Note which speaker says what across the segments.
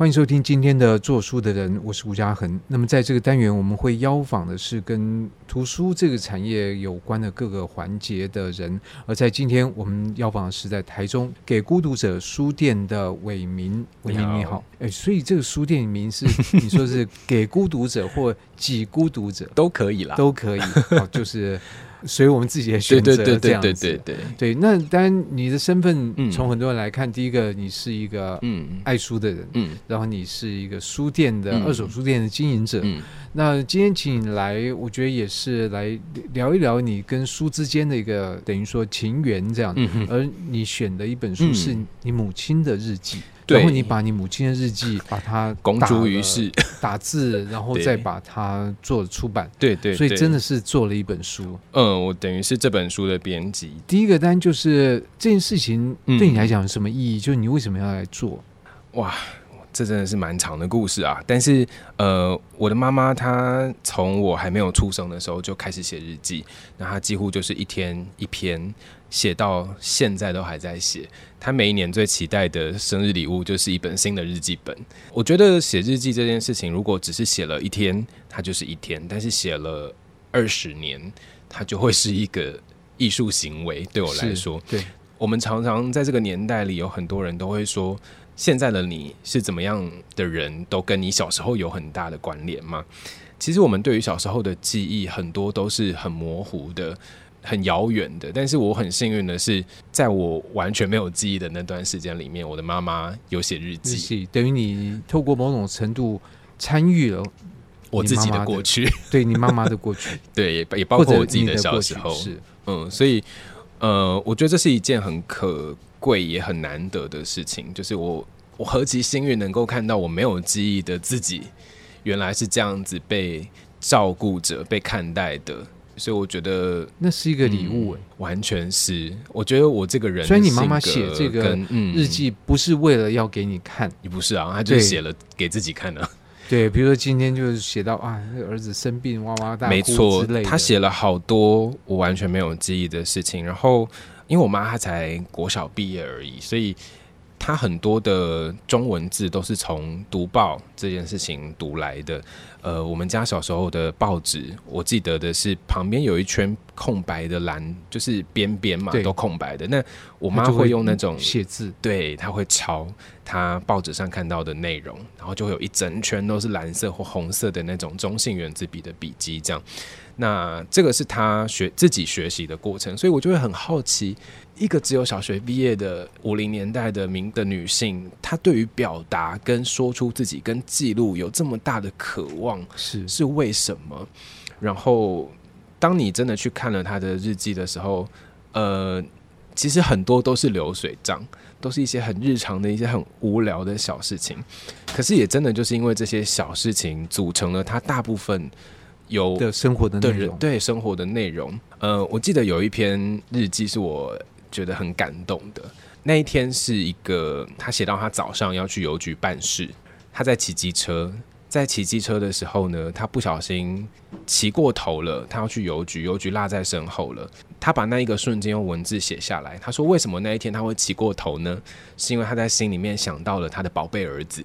Speaker 1: 欢迎收听今天的做书的人，我是吴家恒。那么在这个单元，我们会邀访的是跟图书这个产业有关的各个环节的人。而在今天，我们邀访的是在台中给孤独者书店的伟民。伟民你好，哎，所以这个书店名是你说是给孤独者或给孤独者
Speaker 2: 都可以啦，
Speaker 1: 都可以，好，就是。所以我们自己的选择这样子，对对对对对对，对。那当然，你的身份从很多人来看，嗯、第一个你是一个嗯爱书的人，嗯，然后你是一个书店的、嗯、二手书店的经营者。嗯、那今天请你来，我觉得也是来聊一聊你跟书之间的一个等于说情缘这样。而你选的一本书是你母亲的日记。嗯然后你把你母亲的日记 把它
Speaker 2: 公诸于世，
Speaker 1: 打字，然后再把它做出版。
Speaker 2: 对对，
Speaker 1: 所以真的是做了一本书。
Speaker 2: 嗯，我等于是这本书的编辑。
Speaker 1: 第一个单就是这件事情对你来讲有什么意义？就是你为什么要来做？
Speaker 2: 哇，这真的是蛮长的故事啊！但是呃，我的妈妈她从我还没有出生的时候就开始写日记，那她几乎就是一天一篇。写到现在都还在写。她每一年最期待的生日礼物就是一本新的日记本。我觉得写日记这件事情，如果只是写了一天，它就是一天；但是写了二十年，它就会是一个艺术行为。对我来说，
Speaker 1: 对，
Speaker 2: 我们常常在这个年代里，有很多人都会说，现在的你是怎么样的人，都跟你小时候有很大的关联吗？其实我们对于小时候的记忆，很多都是很模糊的。很遥远的，但是我很幸运的是，在我完全没有记忆的那段时间里面，我的妈妈有写日记，日记
Speaker 1: 等于你透过某种程度参与了
Speaker 2: 我自己的过去，
Speaker 1: 对你妈妈的过去，
Speaker 2: 对也 也包括我自己的小时候，
Speaker 1: 是
Speaker 2: 嗯，所以呃，我觉得这是一件很可贵也很难得的事情，就是我我何其幸运能够看到我没有记忆的自己，原来是这样子被照顾着、被看待的。所以我觉得
Speaker 1: 那是一个礼物，
Speaker 2: 嗯，完全是。我觉得我这个人，
Speaker 1: 所以你妈妈写这个日记不是为了要给你看，
Speaker 2: 也不是啊，她就写了给自己看的。
Speaker 1: 对，比如说今天就是写到啊，儿子生病哇哇大哭之类的，
Speaker 2: 没错，他写了好多我完全没有记忆的事情。然后因为我妈她才国小毕业而已，所以她很多的中文字都是从读报这件事情读来的。呃，我们家小时候的报纸，我记得的是旁边有一圈空白的栏，就是边边嘛，都空白的。那我妈会用那种
Speaker 1: 写字，
Speaker 2: 对，她会抄她报纸上看到的内容，然后就会有一整圈都是蓝色或红色的那种中性原子笔的笔记，这样。那这个是她学自己学习的过程，所以我就会很好奇。一个只有小学毕业的五零年代的名的女性，她对于表达跟说出自己跟记录有这么大的渴望，
Speaker 1: 是
Speaker 2: 是为什么？然后，当你真的去看了他的日记的时候，呃，其实很多都是流水账，都是一些很日常的一些很无聊的小事情。可是也真的就是因为这些小事情，组成了他大部分有
Speaker 1: 的生活的内容，
Speaker 2: 对生活的内容。呃，我记得有一篇日记是我。觉得很感动的那一天是一个，他写到他早上要去邮局办事，他在骑机车，在骑机车的时候呢，他不小心骑过头了，他要去邮局，邮局落在身后了。他把那一个瞬间用文字写下来，他说：“为什么那一天他会骑过头呢？是因为他在心里面想到了他的宝贝儿子，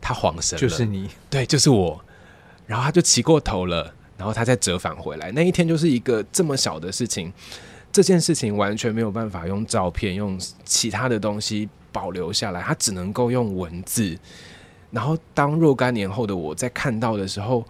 Speaker 2: 他恍神了，
Speaker 1: 就是你，
Speaker 2: 对，就是我。然后他就骑过头了，然后他再折返回来。那一天就是一个这么小的事情。”这件事情完全没有办法用照片、用其他的东西保留下来，他只能够用文字。然后，当若干年后的我在看到的时候，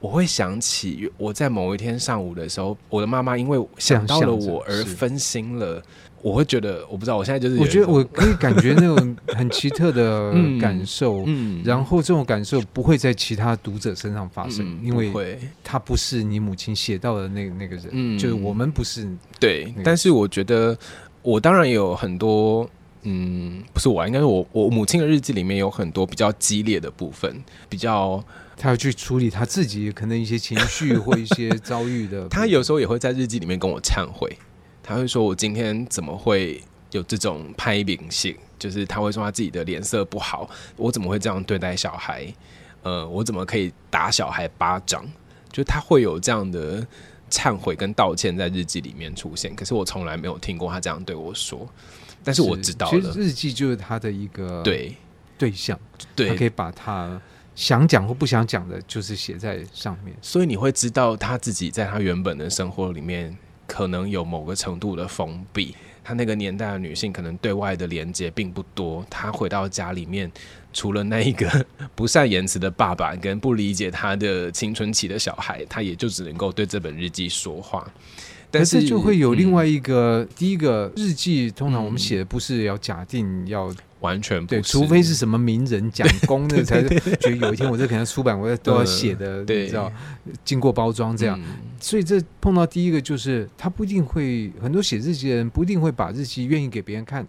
Speaker 2: 我会想起我在某一天上午的时候，我的妈妈因为想到了我而分心了。我会觉得，我不知道，我现在就是，
Speaker 1: 我觉得我可以感觉那种很奇特的 感受，嗯，然后这种感受不会在其他读者身上发生，嗯、因为他不是你母亲写到的那个那个人，嗯，就是我们不是
Speaker 2: 对，但是我觉得我当然也有很多，嗯，不是我，应该是我我母亲的日记里面有很多比较激烈的部分，比较
Speaker 1: 他要去处理他自己可能一些情绪或一些遭遇的，
Speaker 2: 他有时候也会在日记里面跟我忏悔。他会说：“我今天怎么会有这种拍秉性？就是他会说他自己的脸色不好，我怎么会这样对待小孩？呃，我怎么可以打小孩巴掌？就他会有这样的忏悔跟道歉在日记里面出现。可是我从来没有听过他这样对我说。但是我知道了，
Speaker 1: 其实日记就是他的一个
Speaker 2: 对。”
Speaker 1: 对象，
Speaker 2: 对，
Speaker 1: 他可以把他想讲或不想讲的，就是写在上面。
Speaker 2: 所以你会知道他自己在他原本的生活里面，可能有某个程度的封闭。他那个年代的女性，可能对外的连接并不多。她回到家里面，除了那一个不善言辞的爸爸跟不理解她的青春期的小孩，她也就只能够对这本日记说话。但是
Speaker 1: 就会有另外一个，嗯、第一个日记，通常我们写的不是要假定要
Speaker 2: 完全
Speaker 1: 对，除非是什么名人讲功，那 才是觉得有一天我这可能出版，我都要写的，你知道，经过包装这样。嗯、所以这碰到第一个就是，他不一定会很多写日记的人不一定会把日记愿意给别人看。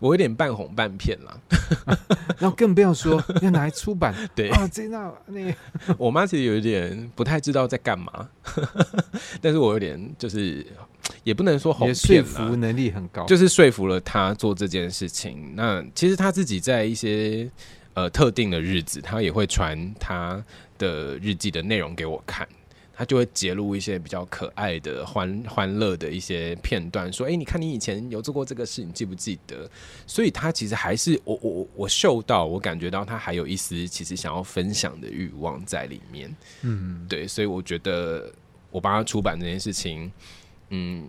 Speaker 2: 我有点半哄半骗了，
Speaker 1: 然后更不要说要拿来出版。
Speaker 2: 对。
Speaker 1: 啊，这那那，
Speaker 2: 我妈其实有一点不太知道在干嘛，但是我有点就是也不能说哄骗，
Speaker 1: 说服能力很高，
Speaker 2: 就是说服了他做这件事情。那其实他自己在一些呃特定的日子，他也会传他的日记的内容给我看。他就会揭露一些比较可爱的、欢欢乐的一些片段，说：“哎，你看你以前有做过这个事，你记不记得？”所以，他其实还是我我我嗅到，我感觉到他还有一丝其实想要分享的欲望在里面。嗯，对，所以我觉得我帮他出版这件事情，嗯。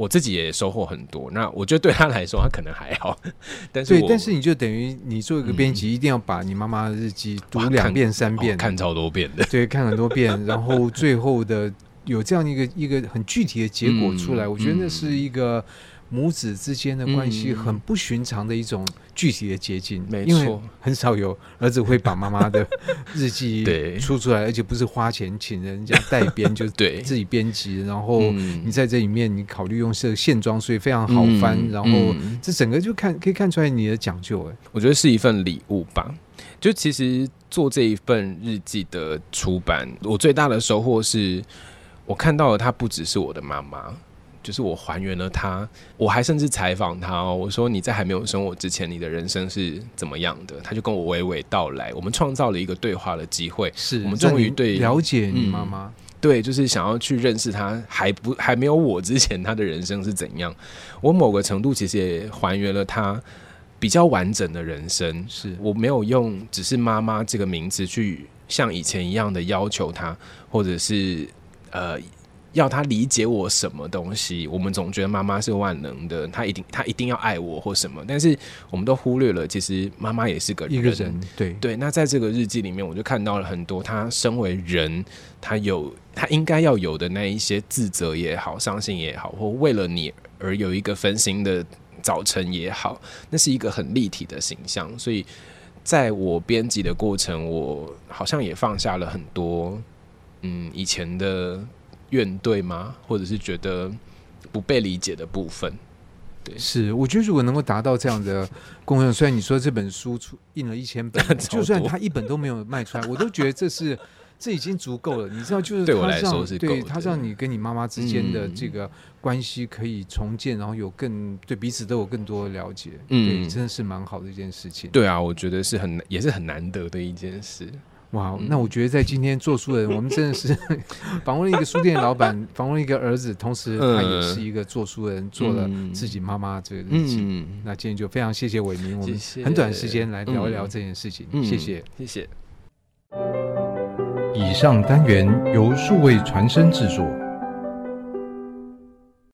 Speaker 2: 我自己也收获很多，那我觉得对他来说，他可能还好。但是，
Speaker 1: 对，但是你就等于你做一个编辑，嗯、一定要把你妈妈的日记读两遍、三遍，
Speaker 2: 看超多遍的，
Speaker 1: 对，看很多遍，然后最后的有这样一个一个很具体的结果出来，嗯、我觉得那是一个。母子之间的关系很不寻常的一种具体的结晶，没错，很少有儿子会把妈妈的日记 出出来，而且不是花钱请人家代编，就 是对自己编辑。然后你在这里面，你考虑用这个线装，所以非常好翻。然后这整个就看可以看出来你的讲究。哎，
Speaker 2: 我觉得是一份礼物吧。就其实做这一份日记的出版，我最大的收获是我看到了，她不只是我的妈妈。就是我还原了他，我还甚至采访他哦。我说你在还没有生我之前，你的人生是怎么样的？他就跟我娓娓道来。我们创造了一个对话的机会，
Speaker 1: 是
Speaker 2: 我们终于对
Speaker 1: 了解你妈妈。
Speaker 2: 对，就是想要去认识他，还不还没有我之前，他的人生是怎样？我某个程度其实也还原了他比较完整的人生。
Speaker 1: 是
Speaker 2: 我没有用只是妈妈这个名字去像以前一样的要求他，或者是呃。要他理解我什么东西？我们总觉得妈妈是万能的，她一定她一定要爱我或什么，但是我们都忽略了，其实妈妈也是个人。
Speaker 1: 一个人，对
Speaker 2: 对。那在这个日记里面，我就看到了很多她身为人，她有她应该要有的那一些自责也好，伤心也好，或为了你而有一个分心的早晨也好，那是一个很立体的形象。所以，在我编辑的过程，我好像也放下了很多，嗯，以前的。怨怼吗？或者是觉得不被理解的部分？对，
Speaker 1: 是我觉得如果能够达到这样的功用，虽然你说这本书出印了一千本，就算他一本都没有卖出来，我都觉得这是 这已经足够了。你知道，就是
Speaker 2: 对我来说是
Speaker 1: 对他让你跟你妈妈之间的这个关系可以重建，然后有更对彼此都有更多的了解。嗯，真的是蛮好的一件事情。
Speaker 2: 对啊，我觉得是很也是很难得的一件事。
Speaker 1: 哇，那我觉得在今天做书的人，我们真的是 访问了一个书店的老板，访问了一个儿子，同时他也是一个做书的人，做了自己妈妈这个日记。那今天就非常谢谢伟明，我们很短时间来聊一聊这件事情，谢谢，
Speaker 2: 谢谢。
Speaker 1: 以上单元由数位传声制作。